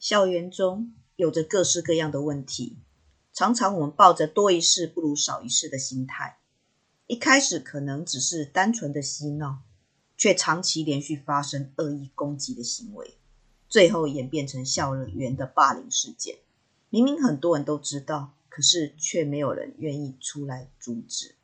校园中有着各式各样的问题，常常我们抱着多一事不如少一事的心态，一开始可能只是单纯的嬉闹，却长期连续发生恶意攻击的行为，最后演变成校园的霸凌事件。明明很多人都知道，可是却没有人愿意出来阻止。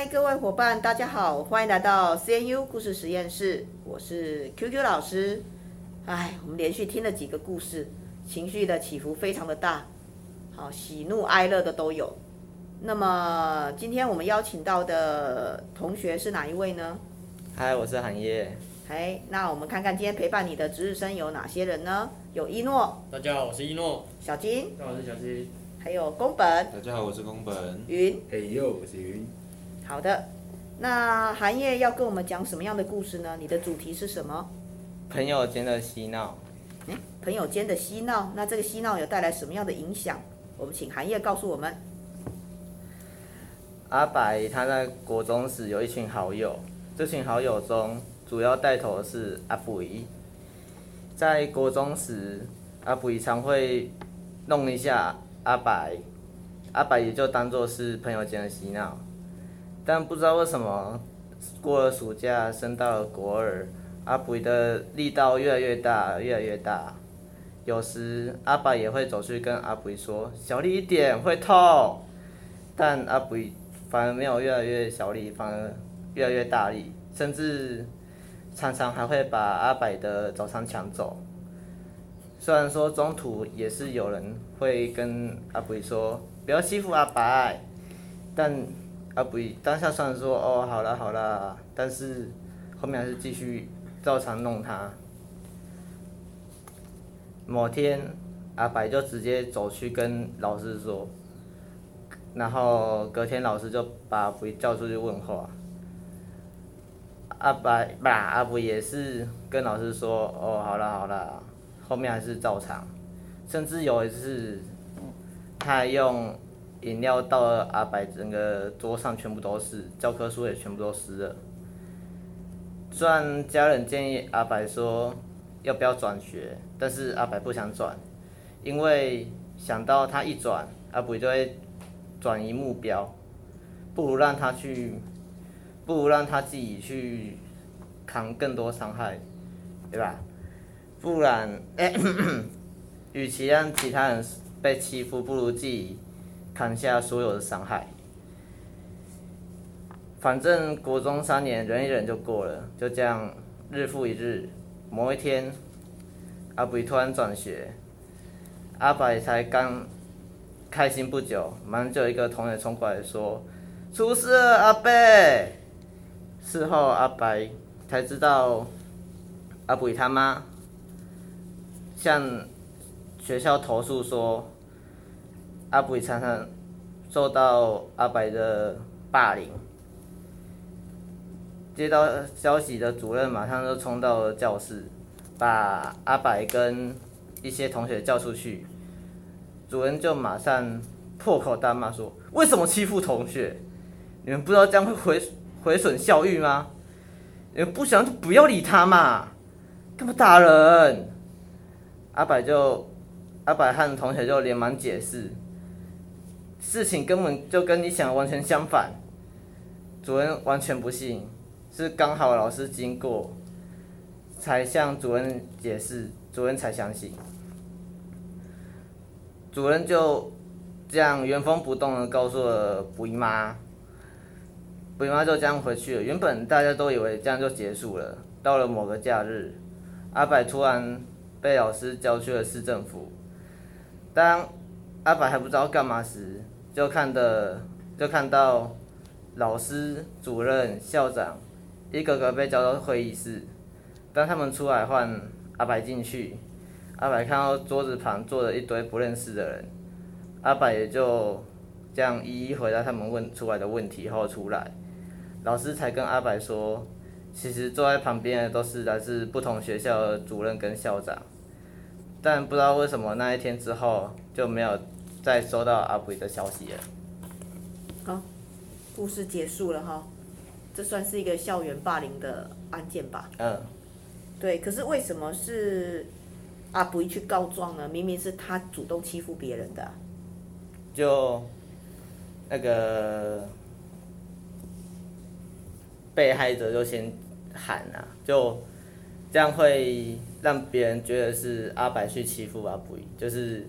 嗨，各位伙伴，大家好，欢迎来到 CNU 故事实验室，我是 QQ 老师。哎，我们连续听了几个故事，情绪的起伏非常的大，好，喜怒哀乐的都有。那么今天我们邀请到的同学是哪一位呢？嗨，我是韩叶。嗨，那我们看看今天陪伴你的值日生有哪些人呢？有一诺。大家好，我是一诺。小金。大家好，我是小金。还有宫本。大家好，我是宫本。云。嘿呦，我是云。好的，那韩叶要跟我们讲什么样的故事呢？你的主题是什么？朋友间的嬉闹。嗯，朋友间的嬉闹，那这个嬉闹有带来什么样的影响？我们请韩叶告诉我们。阿白他在国中时有一群好友，这群好友中主要带头的是阿布依。在国中时，阿布依常会弄一下阿白，阿白也就当做是朋友间的嬉闹。但不知道为什么，过了暑假升到了国二，阿布的力道越来越大，越来越大。有时阿白也会走去跟阿布说：“小力一点，会痛。”但阿布反而没有越来越小力，反而越来越大力，甚至常常还会把阿白的早餐抢走。虽然说中途也是有人会跟阿布说：“不要欺负阿白。”但阿布依当下虽然说：“哦，好了好了。”但是后面还是继续照常弄他。某天，阿白就直接走去跟老师说。然后隔天老师就把阿布依叫出去问话，阿白吧，阿布依也是跟老师说，哦，好了好了，后面还是照常，甚至有一次，他还用饮料倒了阿白整个桌上全部都是，教科书也全部都湿了。虽然家人建议阿白说要不要转学，但是阿白不想转，因为想到他一转，阿布就会。转移目标，不如让他去，不如让他自己去扛更多伤害，对吧？不然，欸、与其让其他人被欺负，不如自己扛下所有的伤害。反正国中三年忍一忍就过了，就这样日复一日。某一天，阿布突然转学，阿白才刚。开心不久，马上就有一个同学冲过来说：“出事了，阿伯！”事后阿白才知道，阿布他妈向学校投诉说，阿布依常常受到阿白的霸凌。接到消息的主任马上就冲到了教室，把阿白跟一些同学叫出去。主任就马上破口大骂说：“为什么欺负同学？你们不知道这样会毁毁损校誉吗？你们不想就不要理他嘛，干嘛打人？”阿白就阿白和同学就连忙解释，事情根本就跟你想的完全相反。主任完全不信，是刚好老师经过，才向主任解释，主任才相信。主任就这样原封不动的告诉了布依妈，布依妈就这样回去了。原本大家都以为这样就结束了。到了某个假日，阿柏突然被老师叫去了市政府。当阿白还不知道干嘛时，就看的就看到老师、主任、校长一个个被叫到会议室。当他们出来换阿白进去。阿白看到桌子旁坐着一堆不认识的人，阿白也就这样一一回答他们问出来的问题后出来，老师才跟阿白说，其实坐在旁边的都是来自不同学校的主任跟校长，但不知道为什么那一天之后就没有再收到阿布的消息了。好，故事结束了哈，这算是一个校园霸凌的案件吧？嗯，对。可是为什么是阿布去告状呢？明明是他主动欺负别人的啊。就那个被害者就先喊啊，就这样会让别人觉得是阿白去欺负阿布，就是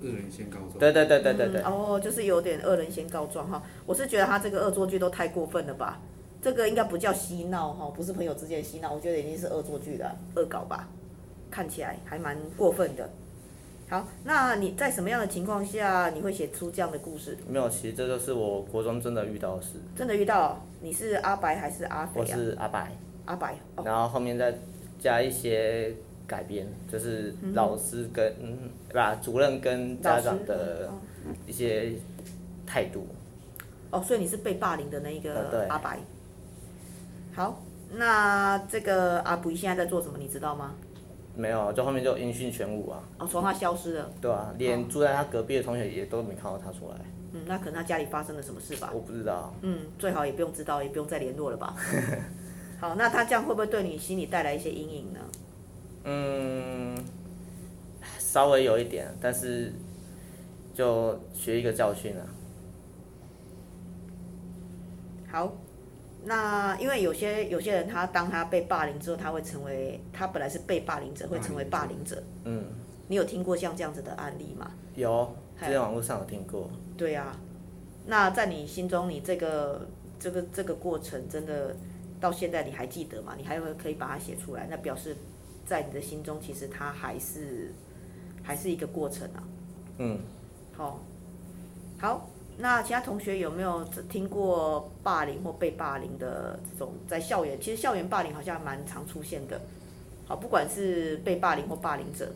恶人先告状。对对对对对对。嗯、哦，就是有点恶人先告状哈。我是觉得他这个恶作剧都太过分了吧？这个应该不叫嬉闹哈，不是朋友之间嬉闹，我觉得已经是恶作剧了恶搞吧，看起来还蛮过分的。好，那你在什么样的情况下你会写出这样的故事？没有，其实这就是我国中真的遇到的事。真的遇到？你是阿白还是阿肥啊？我是阿白。阿白。哦、然后后面再加一些改编，就是老师跟嗯，把、嗯、主任跟家长的一些态度。哦，所以你是被霸凌的那一个阿白。嗯、好，那这个阿布现在在做什么？你知道吗？没有，就后面就音讯全无啊。哦，从他消失了。对啊，连住在他隔壁的同学也都没看到他出来。嗯，那可能他家里发生了什么事吧？我不知道。嗯，最好也不用知道，也不用再联络了吧。好，那他这样会不会对你心里带来一些阴影呢？嗯，稍微有一点，但是就学一个教训啊。好。那因为有些有些人，他当他被霸凌之后，他会成为他本来是被霸凌者，会成为霸凌者。嗯。你有听过像这样子的案例吗？有，在网络上有听过。对啊，那在你心中，你这个这个这个过程，真的到现在你还记得吗？你还会可以把它写出来？那表示在你的心中，其实它还是还是一个过程啊。嗯。好，好。那其他同学有没有听过霸凌或被霸凌的这种在校园？其实校园霸凌好像蛮常出现的。好，不管是被霸凌或霸凌者，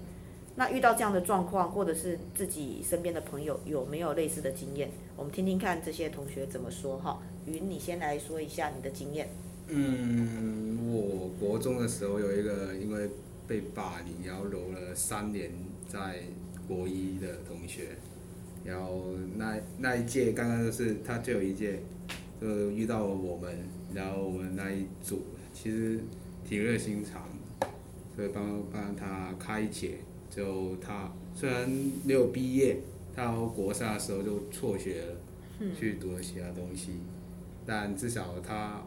那遇到这样的状况，或者是自己身边的朋友有没有类似的经验？我们听听看这些同学怎么说哈。云，你先来说一下你的经验。嗯，我国中的时候有一个因为被霸凌，然后留了三年在国一的同学。然后那那一届刚刚就是他最后一届，就遇到了我们，然后我们那一组其实挺热心肠，所以帮帮他开解。就他虽然没有毕业，他到国三的时候就辍学了，去读了其他东西，但至少他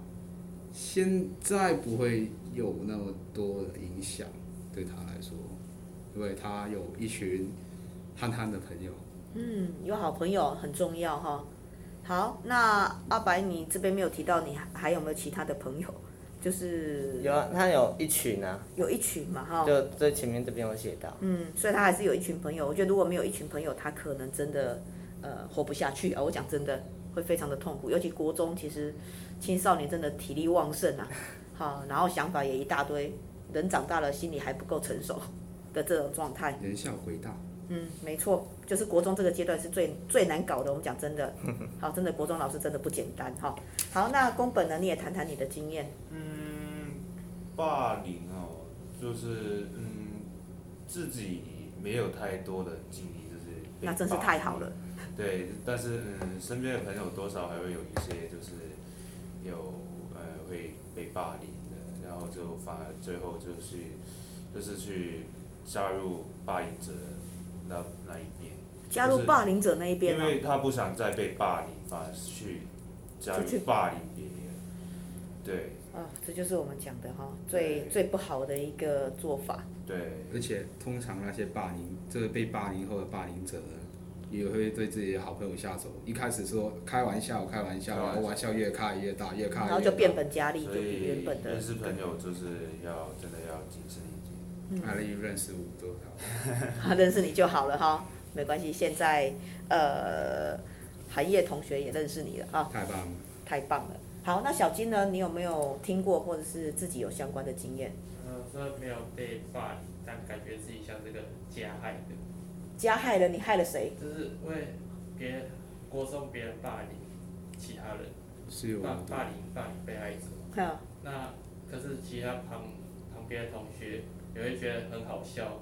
现在不会有那么多的影响对他来说，因为他有一群憨憨的朋友。嗯，有好朋友很重要哈。好，那阿白，你这边没有提到，你还还有没有其他的朋友？就是有啊，他有一群啊，有一群嘛哈。就在前面这边有写到。嗯，所以他还是有一群朋友。我觉得如果没有一群朋友，他可能真的呃活不下去啊。我讲真的，会非常的痛苦。尤其国中，其实青少年真的体力旺盛啊，好，然后想法也一大堆，人长大了，心里还不够成熟的这种状态。人小鬼大。嗯，没错，就是国中这个阶段是最最难搞的。我们讲真的，好，真的国中老师真的不简单哈。好，那宫本呢？你也谈谈你的经验。嗯，霸凌哦，就是嗯，自己没有太多的经历，就是那真是太好了。对，但是嗯，身边的朋友多少还会有一些就是有呃会被霸凌的，然后就反而最后就是就是去加入霸凌者。那那一边，加入霸凌者那一边，因为他不想再被霸凌，反而去加入霸凌别人，对。啊，这就是我们讲的哈，最最不好的一个做法。对，而且通常那些霸凌，这个被霸凌后的霸凌者呢，也会对自己的好朋友下手。一开始说开玩笑，开玩笑，然后玩笑越开越大，越开越大，然后就变本加厉，就比原本的。认识朋友就是要真的要谨慎一点。他已经认识我多少？他认识你就好了哈，没关系。现在呃，韩叶同学也认识你了啊，太棒了，太棒了。好，那小金呢？你有没有听过或者是自己有相关的经验？呃，虽然没有被霸凌，但感觉自己像这个加害的。加害了？你害了谁？就是为别人国中别人霸凌其他人，是有霸霸凌霸凌被害者。好，那可是其他旁旁边的同学也会觉得很好笑，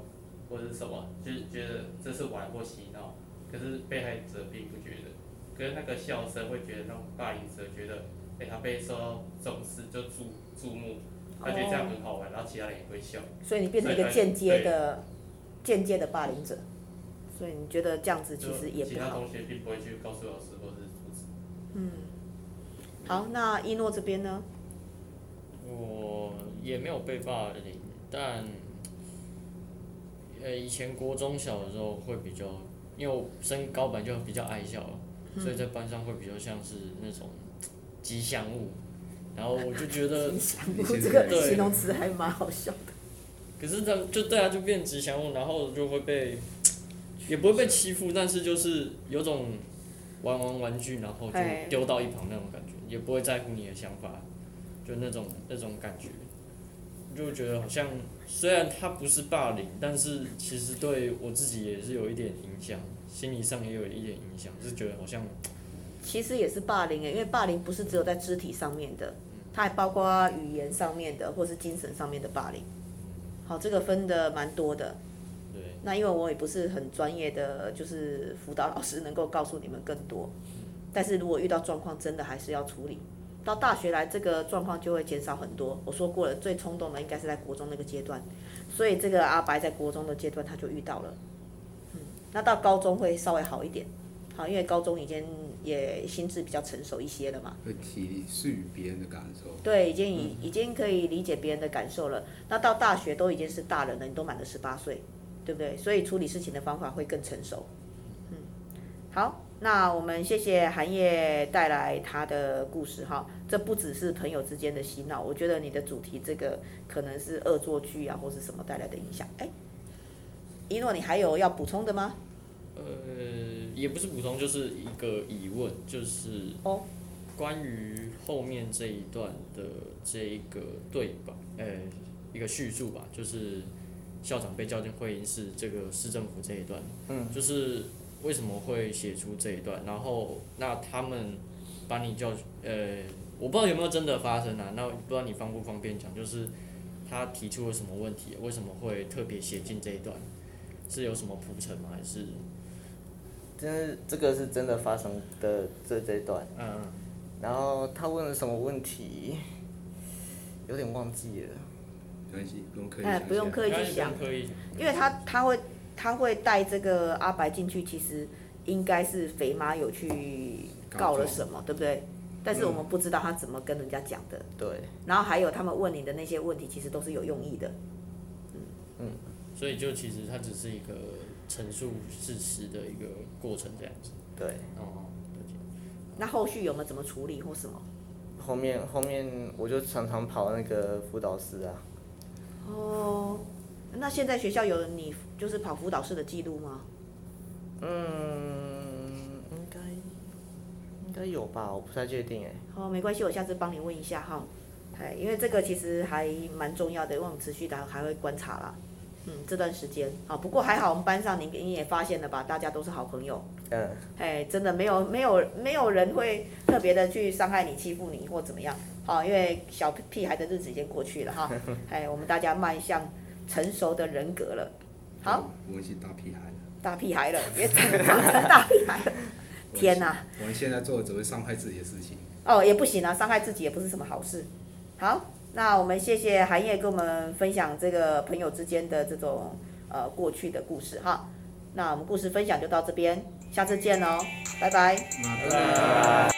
或者是什么，就是觉得这是玩或嬉闹，可是被害者并不觉得，可是那个笑声会觉得那种霸凌者觉得，哎、欸，他被受到重视就注注目，他觉得这样很好玩，然后其他人也会笑。所以你变成一个间接的间接的霸凌者，所以你觉得这样子其实也不好。其他同学并不会去告诉老师或者是阻止。嗯。好，那一诺这边呢？我也没有被霸凌，但，呃，以前国中小的时候会比较，因为我身高本就比较矮小，嗯、所以在班上会比较像是那种吉祥物，然后我就觉得 吉祥物这个形容词还蛮好笑的。可是这样就对啊，就变吉祥物，然后就会被，也不会被欺负，但是就是有种玩玩玩具，然后就丢到一旁那种感觉。也不会在乎你的想法，就那种那种感觉，就觉得好像虽然他不是霸凌，但是其实对我自己也是有一点影响，心理上也有一点影响，就是觉得好像其实也是霸凌诶，因为霸凌不是只有在肢体上面的，它还包括语言上面的或是精神上面的霸凌。好，这个分的蛮多的。对。那因为我也不是很专业的，就是辅导老师，能够告诉你们更多。但是如果遇到状况，真的还是要处理。到大学来，这个状况就会减少很多。我说过了，最冲动的应该是在国中那个阶段，所以这个阿白在国中的阶段他就遇到了。嗯，那到高中会稍微好一点，好，因为高中已经也心智比较成熟一些了嘛。会体恤别人的感受。对，已经已已经可以理解别人的感受了。那到大学都已经是大人了，你都满了十八岁，对不对？所以处理事情的方法会更成熟。嗯，好。那我们谢谢韩叶带来他的故事哈，这不只是朋友之间的洗脑，我觉得你的主题这个可能是恶作剧啊，或是什么带来的影响。哎，一诺，你还有要补充的吗？呃，也不是补充，就是一个疑问，就是哦，关于后面这一段的这一个对白，呃，一个叙述吧，就是校长被叫进会议室，这个市政府这一段，嗯，就是。为什么会写出这一段？然后那他们把你叫呃，我不知道有没有真的发生啊？那不知道你方不方便讲？就是他提出了什么问题？为什么会特别写进这一段？是有什么铺陈吗？还是？真的这个是真的发生的这这一段。嗯。然后他问了什么问题？有点忘记了。没关系，不用刻意。哎，不用刻意去想，因为他他会。他会带这个阿白进去，其实应该是肥妈有去告了什么，对不对？但是我们不知道他怎么跟人家讲的。对。然后还有他们问你的那些问题，其实都是有用意的。嗯嗯。所以就其实他只是一个陈述事实的一个过程，这样子。对。哦。那后续有没有怎么处理或什么？后面后面我就常常跑那个辅导室啊。哦。那现在学校有你就是跑辅导室的记录吗？嗯，应该应该有吧，我不太确定哎。哦，没关系，我下次帮你问一下哈。哎，因为这个其实还蛮重要的，因为我们持续的还会观察啦。嗯，这段时间啊，不过还好，我们班上你你也发现了吧，大家都是好朋友。嗯。哎，真的没有没有没有人会特别的去伤害你、欺负你或怎么样。好，因为小屁孩的日子已经过去了哈。哎，我们大家迈向。成熟的人格了，好。我们是大屁孩了。大屁孩了，别长成大屁孩了。天哪！我们现在做的只会伤害自己的事情。哦，也不行啊，伤害自己也不是什么好事。好，那我们谢谢韩叶跟我们分享这个朋友之间的这种呃过去的故事哈。那我们故事分享就到这边，下次见哦，拜拜。拜拜。